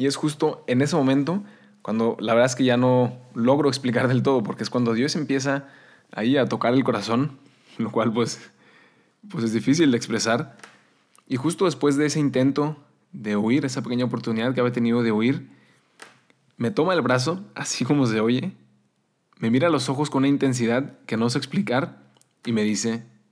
Y es justo en ese momento cuando la verdad es que ya no logro explicar del todo, porque es cuando Dios empieza ahí a tocar el corazón, lo cual pues, pues es difícil de expresar. Y justo después de ese intento de huir, esa pequeña oportunidad que había tenido de huir, me toma el brazo, así como se oye, me mira los ojos con una intensidad que no sé explicar y me dice,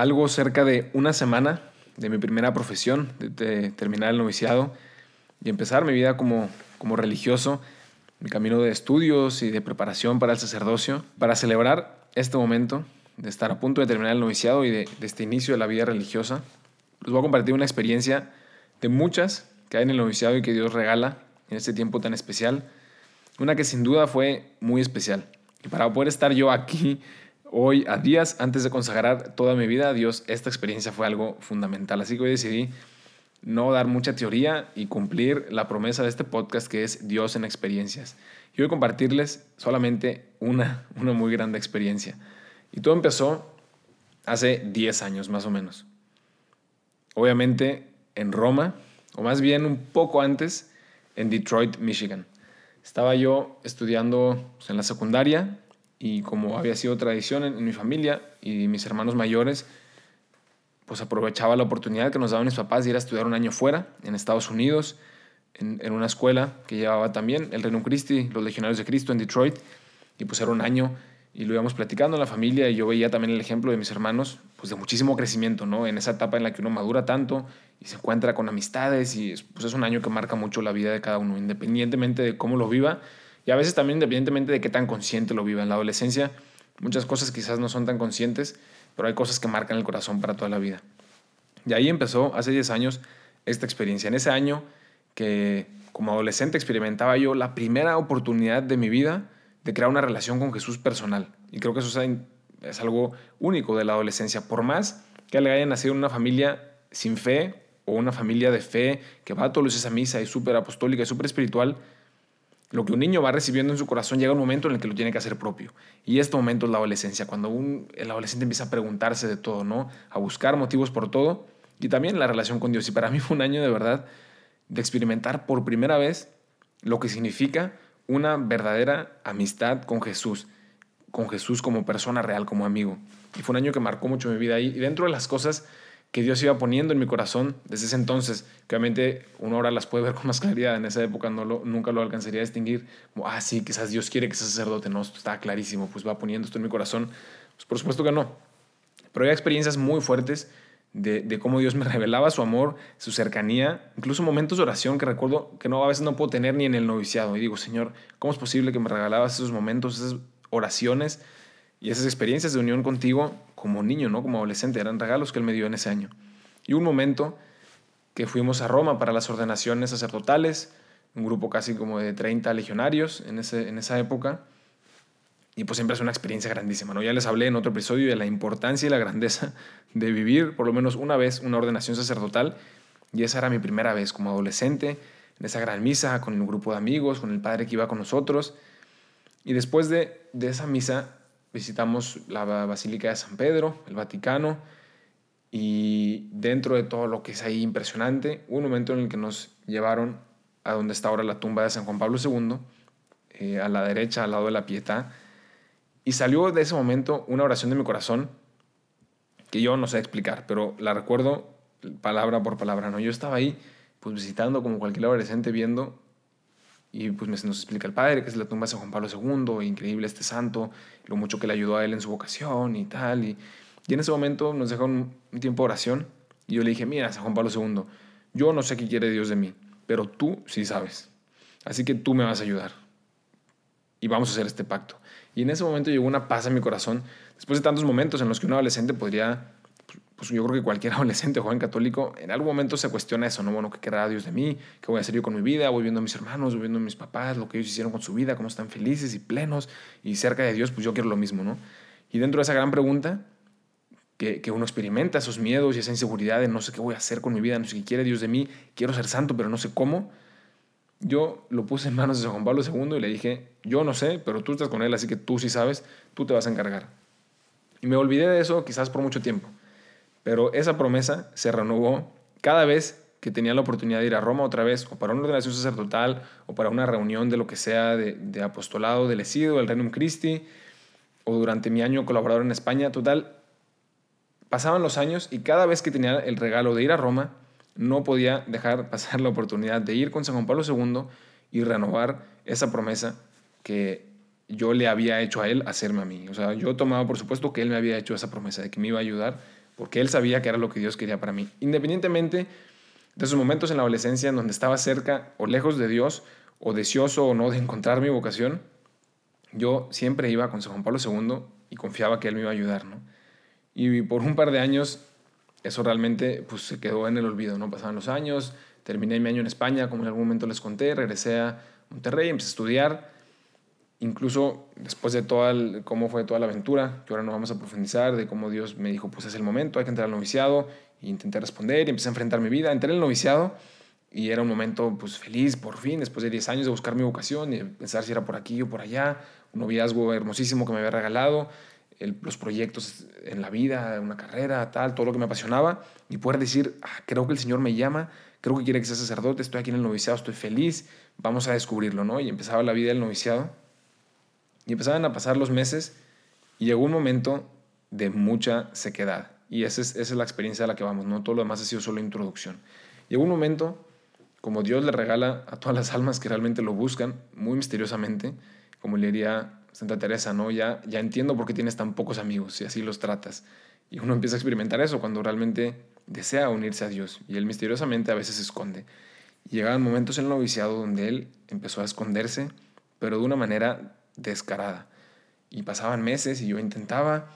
Algo cerca de una semana de mi primera profesión, de, terminar el noviciado y empezar mi vida como, como religioso, mi camino de estudios y de preparación para el sacerdocio, para celebrar este momento de estar a punto de terminar el noviciado y de, de este inicio de la vida religiosa, les voy a compartir una experiencia de muchas que hay en el noviciado y que Dios regala en este tiempo tan especial. Una que sin duda fue muy especial. Y para poder estar yo aquí hoy, a días antes de consagrar toda mi vida a Dios, esta experiencia fue algo fundamental. Así que hoy decidí no dar mucha teoría y cumplir la promesa de este podcast que es Dios en experiencias. Y voy a compartirles solamente una, una muy grande experiencia. Y todo empezó hace 10 años más o menos. Obviamente en Roma, o más bien un poco antes, en Detroit, Michigan. Estaba yo estudiando pues, en la secundaria y como había sido tradición en, mi familia y mis hermanos mayores, pues aprovechaba la oportunidad que nos daban mis papás de ir a estudiar un año fuera, en Estados Unidos, en, en, una escuela que llevaba también el Reino Christi, los Legionarios de Cristo en Detroit, y pues era un año y lo íbamos platicando en la familia y yo veía también el ejemplo de mis hermanos, pues de muchísimo crecimiento, ¿no? En esa etapa en la que uno madura tanto y se encuentra con amistades y pues es un año que marca mucho la vida de cada uno, independientemente de cómo lo viva y a veces también independientemente de qué tan consciente lo viva en la adolescencia, muchas cosas quizás no son tan conscientes, pero hay cosas que marcan el corazón para toda la vida. Y ahí empezó hace 10 años esta experiencia. En ese año que como adolescente experimentaba yo la primera oportunidad de mi vida de crear una relación con Jesús personal. Y creo que eso es algo único de la adolescencia. Por más que le hayan nacido en una familia sin fe o una familia de fe que va todos los días a misa y súper apostólica y súper espiritual, lo que un niño va recibiendo en su corazón llega un momento en el que lo tiene que hacer propio. Y este momento es la adolescencia, cuando un, el adolescente empieza a preguntarse de todo, ¿no? A buscar motivos por todo y también la relación con Dios. Y para mí fue un año de verdad de experimentar por primera vez lo que significa una verdadera amistad con Jesús, con Jesús como persona real, como amigo. Y fue un año que marcó mucho mi vida. Y dentro de las cosas que Dios iba poniendo en mi corazón desde ese entonces, que obviamente uno ahora las puede ver con más claridad, en esa época no lo, nunca lo alcanzaría a distinguir, como, ah, sí, quizás Dios quiere que sea sacerdote, no, esto está clarísimo, pues va poniendo esto en mi corazón, pues por supuesto que no, pero hay experiencias muy fuertes de, de, cómo Dios me revelaba su amor, su cercanía, incluso momentos de oración que recuerdo que no, a veces no puedo tener ni en el noviciado, y digo, Señor, ¿cómo es posible que me regalabas esos momentos, esas oraciones y esas experiencias de unión contigo como niño, ¿no? Como adolescente, eran regalos que Él me dio en ese año. Y un momento que fuimos a Roma para las ordenaciones sacerdotales, un grupo casi como de 30 legionarios en, ese, en esa época. Y pues siempre es una experiencia grandísima, ¿no? Ya les hablé en otro episodio de la importancia y la grandeza de vivir por lo menos una vez una ordenación sacerdotal. Y esa era mi primera vez como adolescente, en esa gran misa, con un grupo de amigos, con el padre que iba con nosotros. Y después de, de esa misa visitamos la Basílica de San Pedro, el Vaticano, y dentro de todo lo que es ahí impresionante, un momento en el que nos llevaron a donde está ahora la tumba de San Juan Pablo II, eh, a la derecha, al lado de la Pietà, y salió de ese momento una oración de mi corazón que yo no sé explicar, pero la recuerdo palabra por palabra, ¿no? Yo estaba ahí, pues visitando como cualquier adolescente, viendo y pues nos explica el padre que es la tumba de San Juan Pablo II, increíble este santo, lo mucho que le ayudó a él en su vocación y tal. Y, y en ese momento nos dejó un, tiempo de oración y yo le dije, mira, San Juan Pablo II, yo no sé qué quiere Dios de mí, pero tú sí sabes. Así que tú me vas a ayudar. Y vamos a hacer este pacto. Y en ese momento llegó una paz en mi corazón, después de tantos momentos en los que un adolescente podría, pues yo creo que cualquier adolescente, joven católico, en algún momento se cuestiona eso, ¿no? Bueno, ¿qué querrá Dios de mí? ¿Qué voy a hacer yo con mi vida? Voy viendo a mis hermanos, voy viendo a mis papás, lo que ellos hicieron con su vida, cómo están felices y plenos y cerca de Dios, pues yo quiero lo mismo, ¿no? Y dentro de esa gran pregunta, que, que, uno experimenta esos miedos y esa inseguridad de no sé qué voy a hacer con mi vida, no sé qué quiere Dios de mí, quiero ser santo, pero no sé cómo, yo lo puse en manos de San Juan Pablo II y le dije, yo no sé, pero tú estás con él, así que tú sí sabes, tú te vas a encargar. Y me olvidé de eso quizás por mucho tiempo, pero esa promesa se renovó cada vez que tenía la oportunidad de ir a Roma otra vez, o para una ordenación sacerdotal, o para una reunión de lo que sea de, apostolado del ESIDO, del Renum Christi, o durante mi año colaborador en España, total, pasaban los años y cada vez que tenía el regalo de ir a Roma, no podía dejar pasar la oportunidad de ir con San Juan Pablo II y renovar esa promesa que yo le había hecho a él hacerme a mí. O sea, yo tomaba por supuesto que él me había hecho esa promesa de que me iba a ayudar porque él sabía que era lo que Dios quería para mí. Independientemente de esos momentos en la adolescencia en donde estaba cerca o lejos de Dios o deseoso o no de encontrar mi vocación, yo siempre iba con San Juan Pablo II y confiaba que él me iba a ayudar, ¿no? Y por un par de años eso realmente pues, se quedó en el olvido, ¿no? Pasaban los años, terminé mi año en España, como en algún momento les conté, regresé a Monterrey, empecé a estudiar, incluso después de toda cómo fue toda la aventura, que ahora no vamos a profundizar, de cómo Dios me dijo, pues es el momento, hay que entrar al noviciado, y intenté responder, y empecé a enfrentar mi vida, entré en el noviciado, y era un momento pues feliz, por fin, después de 10 años de buscar mi vocación y pensar si era por aquí o por allá, un noviazgo hermosísimo que me había regalado, los proyectos en la vida, una carrera, tal, todo lo que me apasionaba, y poder decir, ah, creo que el Señor me llama, creo que quiere que sea sacerdote, estoy aquí en el noviciado, estoy feliz, vamos a descubrirlo, ¿no? Y empezaba la vida del noviciado, y empezaban a pasar los meses, y llegó un momento de mucha sequedad, y esa es, esa es la experiencia a la que vamos, ¿no? Todo lo demás ha sido solo introducción. Llegó un momento, como Dios le regala a todas las almas que realmente lo buscan, muy misteriosamente, como le diría Santa Teresa, ¿no? Ya, ya entiendo por qué tienes tan pocos amigos y así los tratas. Y uno empieza a experimentar eso cuando realmente desea unirse a Dios y él misteriosamente a veces se esconde. Y llegaban momentos en el noviciado donde él empezó a esconderse, pero de una manera descarada. Y pasaban meses y yo intentaba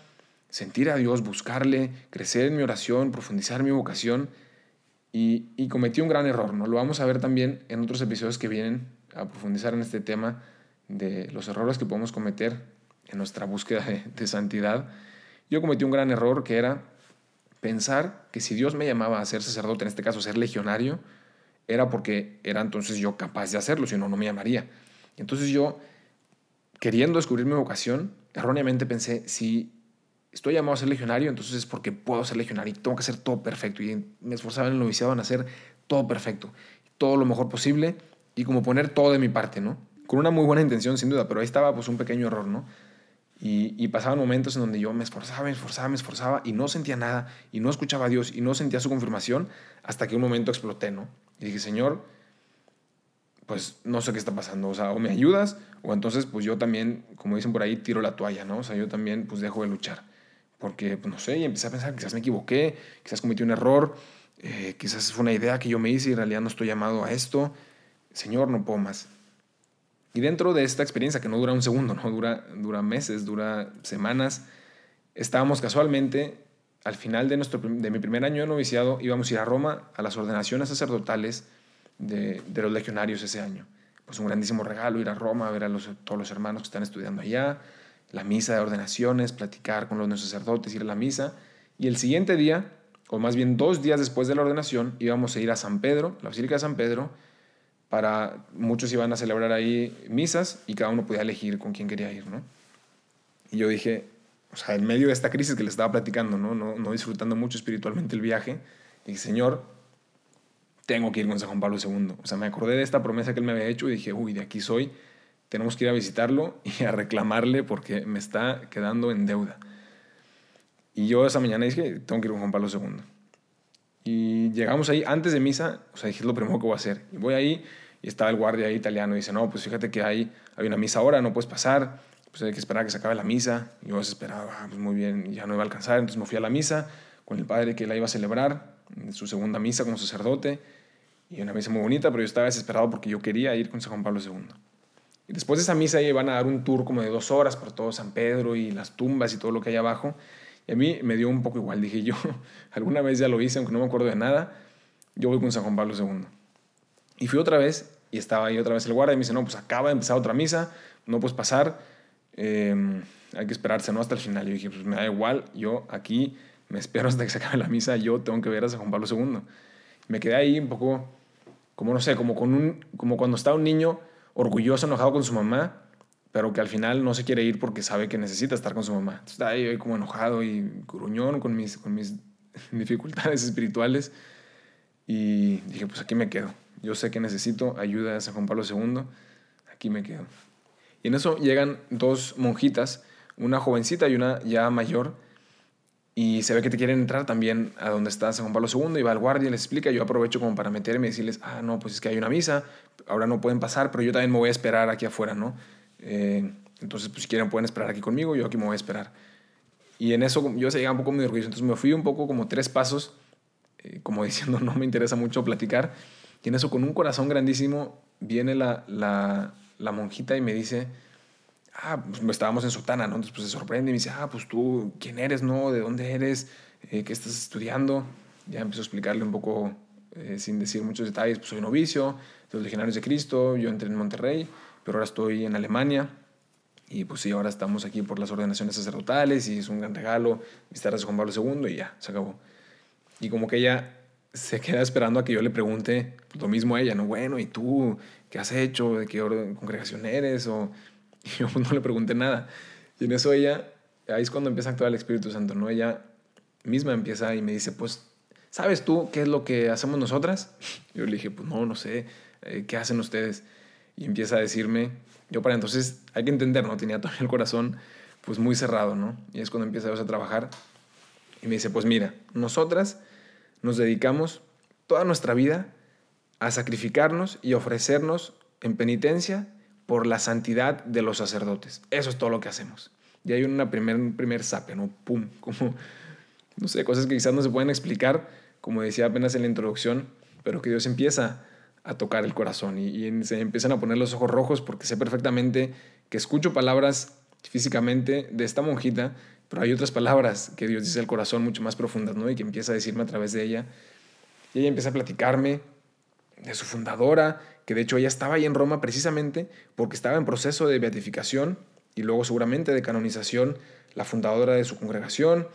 sentir a Dios, buscarle, crecer en mi oración, profundizar mi vocación y, y cometí un gran error, ¿no? Lo vamos a ver también en otros episodios que vienen a profundizar en este tema de los errores que podemos cometer en nuestra búsqueda de, santidad, yo cometí un gran error que era pensar que si Dios me llamaba a ser sacerdote, en este caso ser legionario, era porque era entonces yo capaz de hacerlo, si no, no me llamaría. Entonces yo, queriendo descubrir mi vocación, erróneamente pensé, si estoy llamado a ser legionario, entonces es porque puedo ser legionario y tengo que hacer todo perfecto. Y me esforzaba en el noviciado en hacer todo perfecto, todo lo mejor posible y como poner todo de mi parte, ¿no? con una muy buena intención, sin duda, pero ahí estaba pues un pequeño error, ¿no? Y, y, pasaban momentos en donde yo me esforzaba, me esforzaba, me esforzaba y no sentía nada y no escuchaba a Dios y no sentía su confirmación hasta que un momento exploté, ¿no? Y dije, Señor, pues no sé qué está pasando, o sea, o me ayudas o entonces pues yo también, como dicen por ahí, tiro la toalla, ¿no? O sea, yo también pues dejo de luchar. Porque, pues no sé, y empecé a pensar, quizás me equivoqué, quizás cometí un error, eh, quizás fue una idea que yo me hice y en realidad no estoy llamado a esto. Señor, no puedo más. Y dentro de esta experiencia, que no dura un segundo, no dura, dura meses, dura semanas, estábamos casualmente al final de, nuestro, de mi primer año de noviciado, íbamos a ir a Roma a las ordenaciones sacerdotales de, los legionarios ese año. Pues un grandísimo regalo ir a Roma, ver a los, todos los hermanos que están estudiando allá, la misa de ordenaciones, platicar con los sacerdotes, ir a la misa. Y el siguiente día, o más bien dos días después de la ordenación, íbamos a ir a San Pedro, la Basílica de San Pedro, para muchos iban a celebrar ahí misas y cada uno podía elegir con quién quería ir, ¿no? Y yo dije, o sea, en medio de esta crisis que le estaba platicando, ¿no? No, no disfrutando mucho espiritualmente el viaje, dije, Señor, tengo que ir con San Juan Pablo II. O sea, me acordé de esta promesa que él me había hecho y dije, uy, de aquí soy, tenemos que ir a visitarlo y a reclamarle porque me está quedando en deuda. Y yo esa mañana dije, tengo que ir con Juan Pablo II. Y llegamos ahí antes de misa, o sea, dije, es lo primero que voy a hacer. Y voy ahí, y estaba el guardia ahí italiano y dice, no, pues fíjate que hay, hay una misa ahora, no puedes pasar, pues hay que esperar a que se acabe la misa. Y yo esperaba, ah, pues muy bien, ya no iba a alcanzar, entonces me fui a la misa con el padre que la iba a celebrar, su segunda misa como sacerdote, y una misa muy bonita, pero yo estaba desesperado porque yo quería ir con San Juan Pablo II. Y después de esa misa iban a dar un tour como de dos horas por todo San Pedro y las tumbas y todo lo que hay abajo. Y a mí me dio un poco igual. Dije yo, alguna vez ya lo hice, aunque no me acuerdo de nada, yo voy con San Juan Pablo II. Y fui otra vez y estaba ahí otra vez el guardia y me dice, no, pues acaba de empezar otra misa, no puedes pasar, em, hay que esperarse, ¿no? Hasta el final. Y yo dije, pues me da igual, yo aquí me espero hasta que se acabe la misa, yo tengo que ver a San Juan Pablo II. Me quedé ahí un poco, como no sé, como, con un, como cuando está un niño orgulloso, enojado con su mamá, pero que al final no se quiere ir porque sabe que necesita estar con su mamá. Entonces, está ahí como enojado y gruñón con mis, con mis dificultades espirituales. Y dije, pues aquí me quedo. Yo sé que necesito ayuda de San Juan Pablo II. Aquí me quedo. Y en eso llegan dos monjitas, una jovencita y una ya mayor, y se ve que te quieren entrar también a donde está San Juan Pablo II y va al guardia y les explica. Yo aprovecho como para meterme y decirles, ah, no, pues es que hay una misa, ahora no pueden pasar, pero yo también me voy a esperar aquí afuera, ¿no? Eh, entonces, pues si quieren pueden esperar aquí conmigo, yo aquí me voy a esperar. Y en eso yo se llegaba un poco muy orgulloso, entonces me fui un poco como tres pasos, eh, como diciendo, no me interesa mucho platicar. Y en eso, con un corazón grandísimo, viene la, la monjita y me dice, ah, pues estábamos en sotana, ¿no? Entonces pues, se sorprende y me dice, ah, pues tú, ¿quién eres, no? ¿De dónde eres? Eh, ¿Qué estás estudiando? Ya empezó a explicarle un poco, eh, sin decir muchos detalles, pues soy novicio de los legionarios de Cristo, yo entré en Monterrey, pero ahora estoy en Alemania. Y pues sí, ahora estamos aquí por las ordenaciones sacerdotales y es un gran regalo visitar a Juan Pablo II y ya, se acabó. Y como que ella se queda esperando a que yo le pregunte lo mismo a ella, ¿no? Bueno, ¿y tú qué has hecho? ¿De qué congregación eres? O Y yo no le pregunté nada. Y en eso ella, ahí es cuando empieza a actuar el Espíritu Santo, ¿no? Ella misma empieza y me dice, pues, ¿sabes tú qué es lo que hacemos nosotras? Yo le dije, pues no, no sé, eh, ¿qué hacen ustedes? Y empieza a decirme, yo para entonces, hay que entender, ¿no? Tenía todavía el corazón pues muy cerrado, ¿no? Y es cuando empieza a trabajar y me dice, pues mira, nosotras nos dedicamos toda nuestra vida a sacrificarnos y ofrecernos en penitencia por la santidad de los sacerdotes. Eso es todo lo que hacemos. Y hay una primer, un primer sape, ¿no? Pum, como, no sé, cosas que quizás no se pueden explicar, como decía apenas en la introducción, pero que Dios empieza a tocar el corazón y, y se empiezan a poner los ojos rojos porque sé perfectamente que escucho palabras físicamente de esta monjita, pero hay otras palabras que Dios dice al corazón mucho más profundas, ¿no? Y que empieza a decirme a través de ella. Y ella empieza a platicarme de su fundadora, que de hecho ella estaba ahí en Roma precisamente porque estaba en proceso de beatificación y luego seguramente de canonización, la fundadora de su congregación,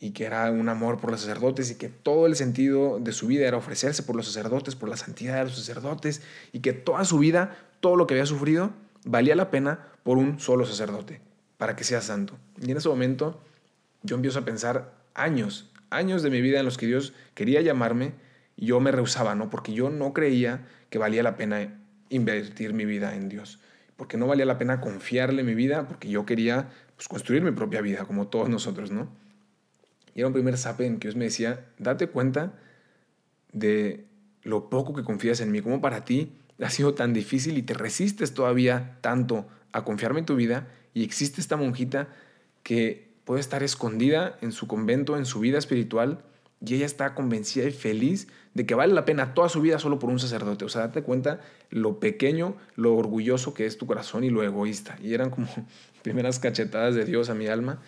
y que era un amor por los sacerdotes y que todo el sentido de su vida era ofrecerse por los sacerdotes, por la santidad de los sacerdotes, y que toda su vida, todo lo que había sufrido, valía la pena por un solo sacerdote, para que sea santo. Y en ese momento yo empiezo a pensar años, años de mi vida en los que Dios quería llamarme yo me rehusaba, ¿no? Porque yo no creía que valía la pena invertir mi vida en Dios, porque no valía la pena confiarle mi vida, porque yo quería pues, construir mi propia vida, como todos nosotros, ¿no? Y era un primer sape en que Dios me decía, date cuenta de lo poco que confías en mí, como para ti ha sido tan difícil y te resistes todavía tanto a confiarme en tu vida y existe esta monjita que puede estar escondida en su convento, en su vida espiritual, y ella está convencida y feliz de que vale la pena toda su vida solo por un sacerdote. O sea, date cuenta lo pequeño, lo orgulloso que es tu corazón y lo egoísta. Y eran como primeras cachetadas de Dios a mi alma.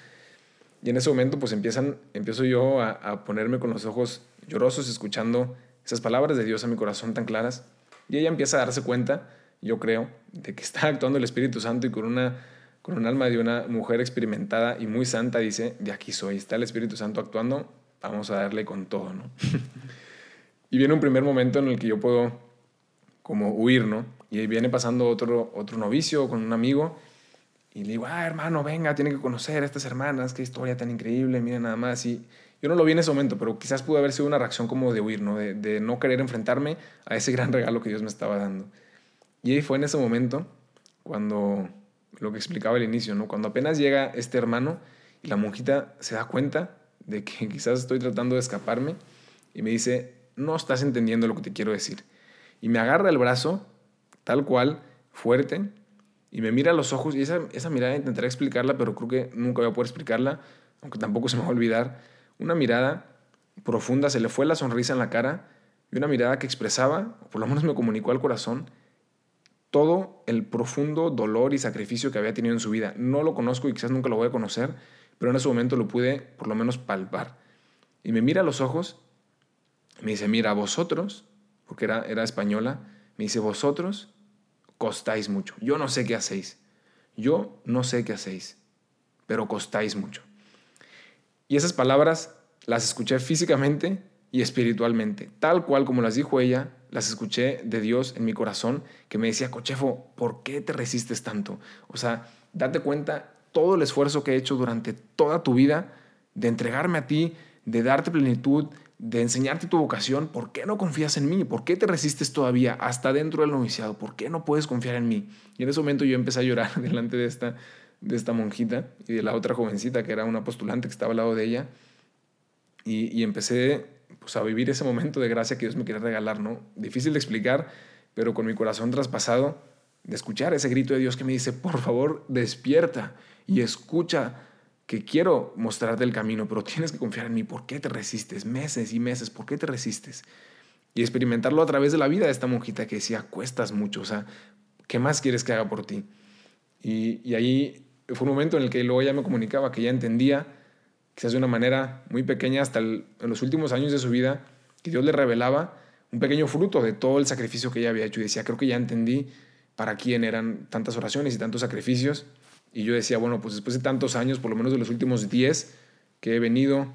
Y en ese momento pues empiezan, empiezo yo a, ponerme con los ojos llorosos escuchando esas palabras de Dios a mi corazón tan claras. Y ella empieza a darse cuenta, yo creo, de que está actuando el Espíritu Santo y con una con un alma de una mujer experimentada y muy santa dice, de aquí soy, está el Espíritu Santo actuando vamos a darle con todo, ¿no? y viene un primer momento en el que yo puedo como huir, ¿no? Y viene pasando otro, otro novicio con un amigo y le digo, ah, hermano, venga, tiene que conocer a estas hermanas, qué historia tan increíble, mira nada más. Y yo no lo vi en ese momento, pero quizás pudo haber sido una reacción como de huir, ¿no? De, de no querer enfrentarme a ese gran regalo que Dios me estaba dando. Y ahí fue en ese momento cuando lo que explicaba al inicio, ¿no? Cuando apenas llega este hermano y la monjita se da cuenta de que quizás estoy tratando de escaparme y me dice, no estás entendiendo lo que te quiero decir. Y me agarra el brazo, tal cual, fuerte, y me mira a los ojos y esa, esa mirada intentaré explicarla, pero creo que nunca voy a poder explicarla, aunque tampoco se me va a olvidar. Una mirada profunda, se le fue la sonrisa en la cara y una mirada que expresaba, o por lo menos me comunicó al corazón, todo el profundo dolor y sacrificio que había tenido en su vida. No lo conozco y quizás nunca lo voy a conocer, pero en ese momento lo pude por lo menos palpar. Y me mira a los ojos, me dice, mira, vosotros, porque era, era española, me dice, vosotros costáis mucho. Yo no sé qué hacéis. Yo no sé qué hacéis, pero costáis mucho. Y esas palabras las escuché físicamente y espiritualmente, tal cual como las dijo ella, las escuché de Dios en mi corazón, que me decía, Cochefo, ¿por qué te resistes tanto? O sea, date cuenta todo el esfuerzo que he hecho durante toda tu vida de entregarme a ti, de darte plenitud, de enseñarte tu vocación, ¿por qué no confías en mí? ¿Por qué te resistes todavía hasta dentro del noviciado? ¿Por qué no puedes confiar en mí? Y en ese momento yo empecé a llorar delante de esta, de esta monjita y de la otra jovencita que era una postulante que estaba al lado de ella. Y, empecé pues, a vivir ese momento de gracia que Dios me quería regalar, ¿no? Difícil de explicar, pero con mi corazón traspasado, de escuchar ese grito de Dios que me dice, por favor, despierta y escucha que quiero mostrarte el camino, pero tienes que confiar en mí. ¿Por qué te resistes? Meses y meses, ¿por qué te resistes? Y experimentarlo a través de la vida de esta monjita que decía, cuestas mucho, o sea, ¿qué más quieres que haga por ti? Y, y ahí fue un momento en el que luego ya me comunicaba, que ya entendía, quizás de una manera muy pequeña, hasta en los últimos años de su vida, que Dios le revelaba un pequeño fruto de todo el sacrificio que ella había hecho. Y decía, creo que ya entendí para quién eran tantas oraciones y tantos sacrificios y yo decía, bueno, pues después de tantos años, por lo menos de los últimos 10, que he venido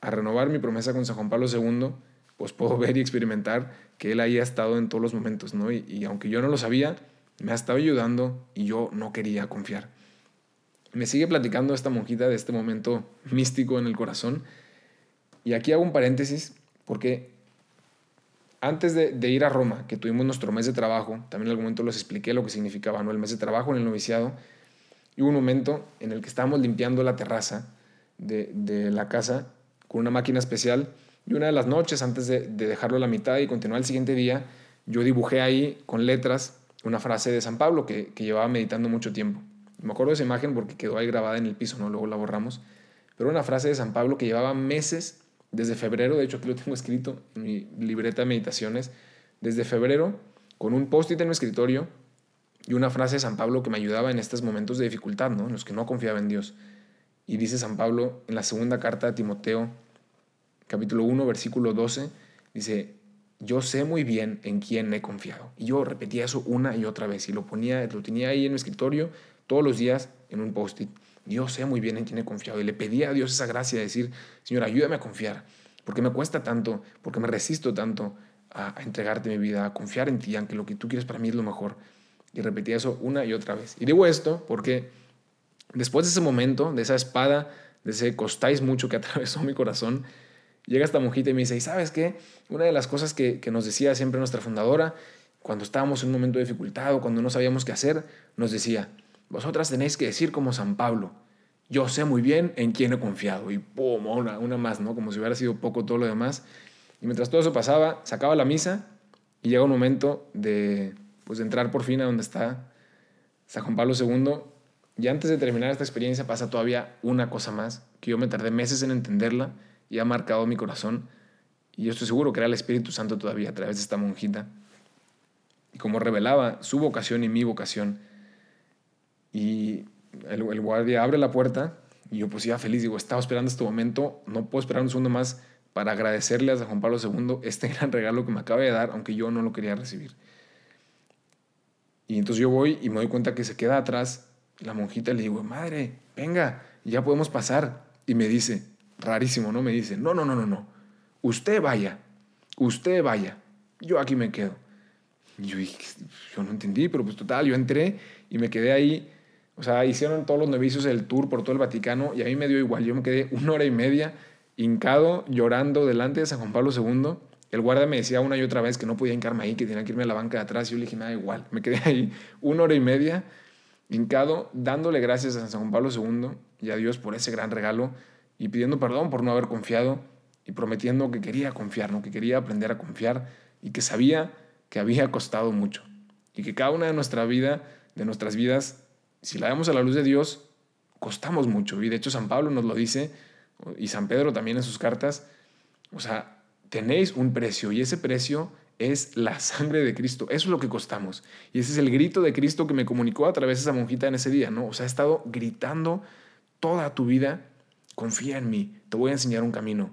a renovar mi promesa con San Juan Pablo II, pues puedo ver y experimentar que él ahí ha estado en todos los momentos, ¿no? Y, aunque yo no lo sabía, me ha estado ayudando y yo no quería confiar. Me sigue platicando esta monjita de este momento místico en el corazón. Y aquí hago un paréntesis porque antes de, de, ir a Roma, que tuvimos nuestro mes de trabajo, también en algún momento les expliqué lo que significaba ¿no? el mes de trabajo en el noviciado, hubo un momento en el que estábamos limpiando la terraza de, la casa con una máquina especial y una de las noches antes de, de, dejarlo a la mitad y continuar el siguiente día, yo dibujé ahí con letras una frase de San Pablo que, que llevaba meditando mucho tiempo. Me acuerdo de esa imagen porque quedó ahí grabada en el piso, ¿no? luego la borramos. Pero una frase de San Pablo que llevaba meses, desde febrero, de hecho aquí lo tengo escrito en mi libreta de meditaciones, desde febrero, con un post-it en mi escritorio, y una frase de San Pablo que me ayudaba en estos momentos de dificultad, ¿no? en los que no confiaba en Dios. Y dice San Pablo en la segunda carta de Timoteo, capítulo 1, versículo 12, dice, yo sé muy bien en quién he confiado. Y yo repetía eso una y otra vez y lo ponía, lo tenía ahí en mi escritorio todos los días en un post-it. Yo sé muy bien en quién he confiado y le pedía a Dios esa gracia de decir, Señor, ayúdame a confiar, porque me cuesta tanto, porque me resisto tanto a, a entregarte mi vida, a confiar en ti, aunque lo que tú quieres para mí es lo mejor. Y repetía eso una y otra vez. Y digo esto porque después de ese momento, de esa espada, de ese costáis mucho que atravesó mi corazón, llega esta monjita y me dice, ¿y sabes qué? Una de las cosas que, que nos decía siempre nuestra fundadora, cuando estábamos en un momento de dificultad o cuando no sabíamos qué hacer, nos decía, vosotras tenéis que decir como San Pablo, yo sé muy bien en quién he confiado. Y pum, una, una más, ¿no? Como si hubiera sido poco todo lo demás. Y mientras todo eso pasaba, sacaba la misa y llega un momento de, pues de entrar por fin a donde está San Juan Pablo II. Y antes de terminar esta experiencia pasa todavía una cosa más, que yo me tardé meses en entenderla y ha marcado mi corazón. Y yo estoy seguro que era el Espíritu Santo todavía a través de esta monjita. Y como revelaba su vocación y mi vocación. Y el, guardia abre la puerta y yo pues iba feliz, digo, estaba esperando este momento, no puedo esperar un segundo más para agradecerle a San Juan Pablo II este gran regalo que me acaba de dar, aunque yo no lo quería recibir. Y entonces yo voy y me doy cuenta que se queda atrás la monjita. Le digo, madre, venga, ya podemos pasar. Y me dice, rarísimo, ¿no? Me dice, no, no, no, no, no. Usted vaya, usted vaya. Yo aquí me quedo. Yo yo no entendí, pero pues total, yo entré y me quedé ahí. O sea, hicieron todos los novicios el tour por todo el Vaticano y a mí me dio igual. Yo me quedé una hora y media hincado, llorando delante de San Juan Pablo II el guardia me decía una y otra vez que no podía hincarme ahí, que tenía que irme a la banca de atrás. Y yo le dije, nada, igual. Me quedé ahí una hora y media hincado, dándole gracias a San Juan Pablo II y a Dios por ese gran regalo y pidiendo perdón por no haber confiado y prometiendo que quería confiar, ¿no? que quería aprender a confiar y que sabía que había costado mucho. Y que cada una de nuestra vida, de nuestras vidas, si la vemos a la luz de Dios, costamos mucho. Y de hecho San Pablo nos lo dice, y San Pedro también en sus cartas, o sea, tenéis un precio y ese precio es la sangre de Cristo. Eso es lo que costamos. Y ese es el grito de Cristo que me comunicó a través de esa monjita en ese día, ¿no? O sea, ha estado gritando toda tu vida, confía en mí, te voy a enseñar un camino.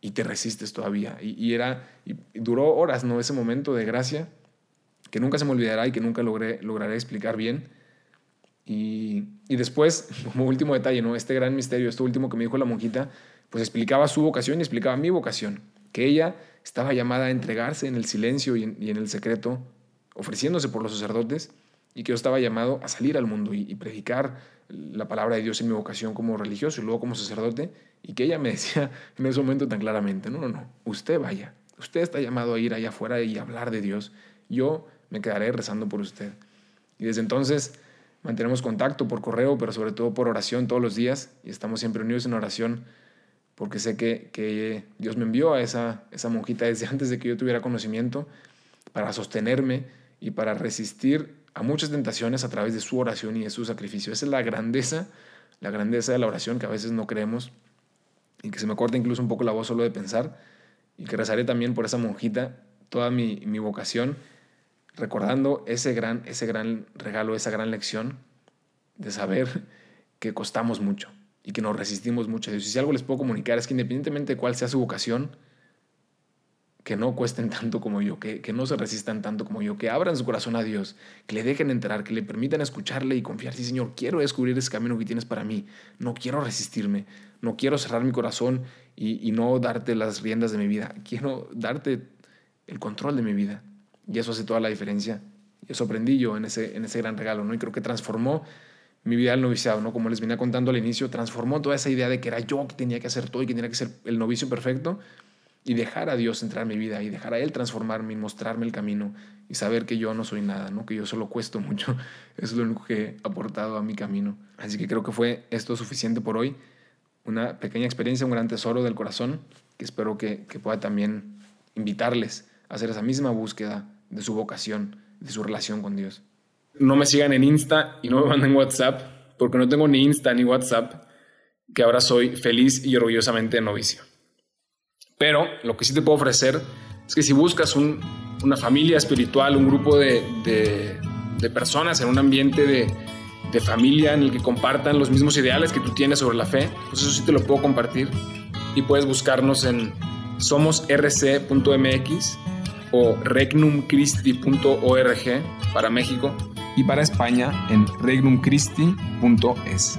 Y te resistes todavía. Y, era, y duró horas, ¿no? Ese momento de gracia que nunca se me olvidará y que nunca logré, lograré explicar bien. Y, y después, como último detalle, ¿no? Este gran misterio, esto último que me dijo la monjita, pues explicaba su vocación y explicaba mi vocación, que ella estaba llamada a entregarse en el silencio y en, el secreto, ofreciéndose por los sacerdotes, y que yo estaba llamado a salir al mundo y, predicar la palabra de Dios en mi vocación como religioso y luego como sacerdote, y que ella me decía en ese momento tan claramente, no, no, no, usted vaya, usted está llamado a ir allá afuera y hablar de Dios, yo me quedaré rezando por usted. Y desde entonces mantenemos contacto por correo, pero sobre todo por oración todos los días, y estamos siempre unidos en oración porque sé que, que Dios me envió a esa, esa monjita desde antes de que yo tuviera conocimiento para sostenerme y para resistir a muchas tentaciones a través de su oración y de su sacrificio. Esa es la grandeza, la grandeza de la oración que a veces no creemos y que se me corta incluso un poco la voz solo de pensar y que rezaré también por esa monjita toda mi, mi vocación, recordando ese gran, ese gran regalo, esa gran lección de saber que costamos mucho y que nos resistimos mucho a Dios. Y si algo les puedo comunicar es que independientemente de cuál sea su vocación, que no cuesten tanto como yo, que, que, no se resistan tanto como yo, que abran su corazón a Dios, que le dejen entrar, que le permitan escucharle y confiar. Sí, Señor, quiero descubrir ese camino que tienes para mí. No quiero resistirme, no quiero cerrar mi corazón y, y no darte las riendas de mi vida. Quiero darte el control de mi vida. Y eso hace toda la diferencia. Eso aprendí yo en ese, en ese gran regalo, ¿no? Y creo que transformó mi vida del noviciado, ¿no? Como les venía contando al inicio, transformó toda esa idea de que era yo que tenía que hacer todo y que tenía que ser el novicio perfecto y dejar a Dios entrar en mi vida y dejar a Él transformarme y mostrarme el camino y saber que yo no soy nada, ¿no? Que yo solo cuesto mucho. Es lo único que he aportado a mi camino. Así que creo que fue esto suficiente por hoy. Una pequeña experiencia, un gran tesoro del corazón que espero que, que pueda también invitarles a hacer esa misma búsqueda de su vocación, de su relación con Dios no me sigan en Insta y no me manden WhatsApp, porque no tengo ni Insta ni WhatsApp, que ahora soy feliz y orgullosamente novicio. Pero lo que sí te puedo ofrecer es que si buscas una familia espiritual, un grupo de, personas en un ambiente de, familia en el que compartan los mismos ideales que tú tienes sobre la fe, pues eso sí te lo puedo compartir. Y puedes buscarnos en somosrc.mx o regnumchristi.org para México y para España en regnumchristi.es.